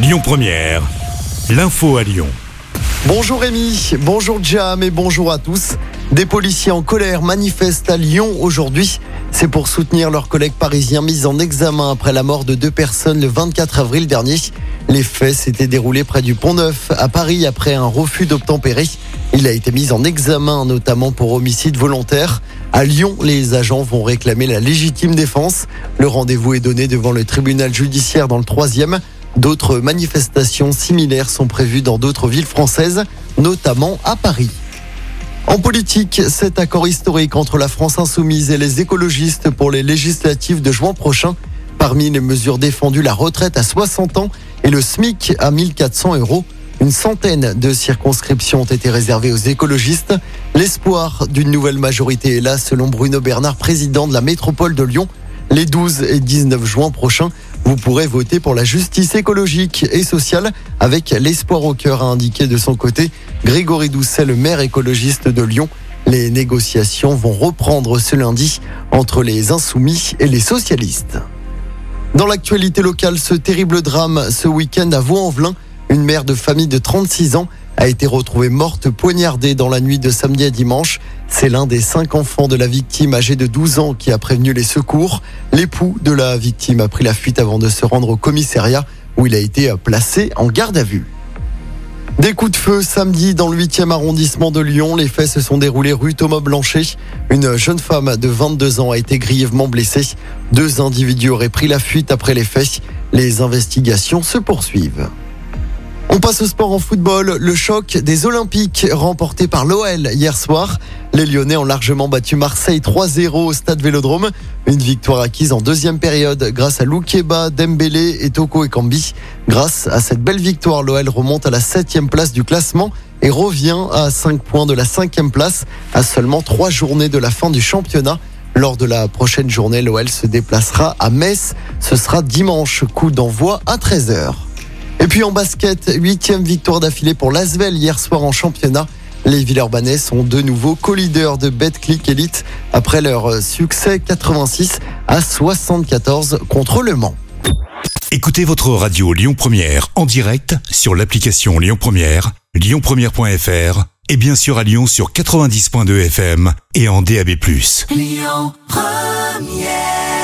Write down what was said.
Lyon Première, l'info à Lyon. Bonjour Rémi, bonjour Jam et bonjour à tous. Des policiers en colère manifestent à Lyon aujourd'hui. C'est pour soutenir leurs collègues parisiens mis en examen après la mort de deux personnes le 24 avril dernier. Les faits s'étaient déroulés près du Pont Neuf à Paris après un refus d'obtempérer. Il a été mis en examen notamment pour homicide volontaire. À Lyon, les agents vont réclamer la légitime défense. Le rendez-vous est donné devant le tribunal judiciaire dans le troisième. D'autres manifestations similaires sont prévues dans d'autres villes françaises, notamment à Paris. En politique, cet accord historique entre la France insoumise et les écologistes pour les législatives de juin prochain. Parmi les mesures défendues, la retraite à 60 ans et le SMIC à 1400 euros. Une centaine de circonscriptions ont été réservées aux écologistes. L'espoir d'une nouvelle majorité est là, selon Bruno Bernard, président de la métropole de Lyon. Les 12 et 19 juin prochains, vous pourrez voter pour la justice écologique et sociale avec l'espoir au cœur, a indiqué de son côté Grégory Doucet, le maire écologiste de Lyon. Les négociations vont reprendre ce lundi entre les insoumis et les socialistes. Dans l'actualité locale, ce terrible drame ce week-end à Vaux-en-Velin. Une mère de famille de 36 ans a été retrouvée morte poignardée dans la nuit de samedi à dimanche. C'est l'un des cinq enfants de la victime âgé de 12 ans qui a prévenu les secours. L'époux de la victime a pris la fuite avant de se rendre au commissariat où il a été placé en garde à vue. Des coups de feu samedi dans le 8e arrondissement de Lyon. Les faits se sont déroulés rue Thomas Blanchet. Une jeune femme de 22 ans a été grièvement blessée. Deux individus auraient pris la fuite après les faits. Les investigations se poursuivent. On passe au sport en football. Le choc des Olympiques remporté par l'OL hier soir. Les Lyonnais ont largement battu Marseille 3-0 au stade Vélodrome. Une victoire acquise en deuxième période grâce à Loukeba, Dembélé et Toko Ekambi. Grâce à cette belle victoire, l'OL remonte à la septième place du classement et revient à 5 points de la cinquième place à seulement trois journées de la fin du championnat. Lors de la prochaine journée, l'OL se déplacera à Metz. Ce sera dimanche, coup d'envoi à 13h. Et puis en basket, huitième victoire d'affilée pour l'Asvel hier soir en championnat. Les Villeurbanais sont de nouveau co-leaders de Betclic Elite après leur succès 86 à 74 contre Le Mans. Écoutez votre radio Lyon Première en direct sur l'application Lyon Première, lyonpremière.fr et bien sûr à Lyon sur 90.2 FM et en DAB+. Lyon Première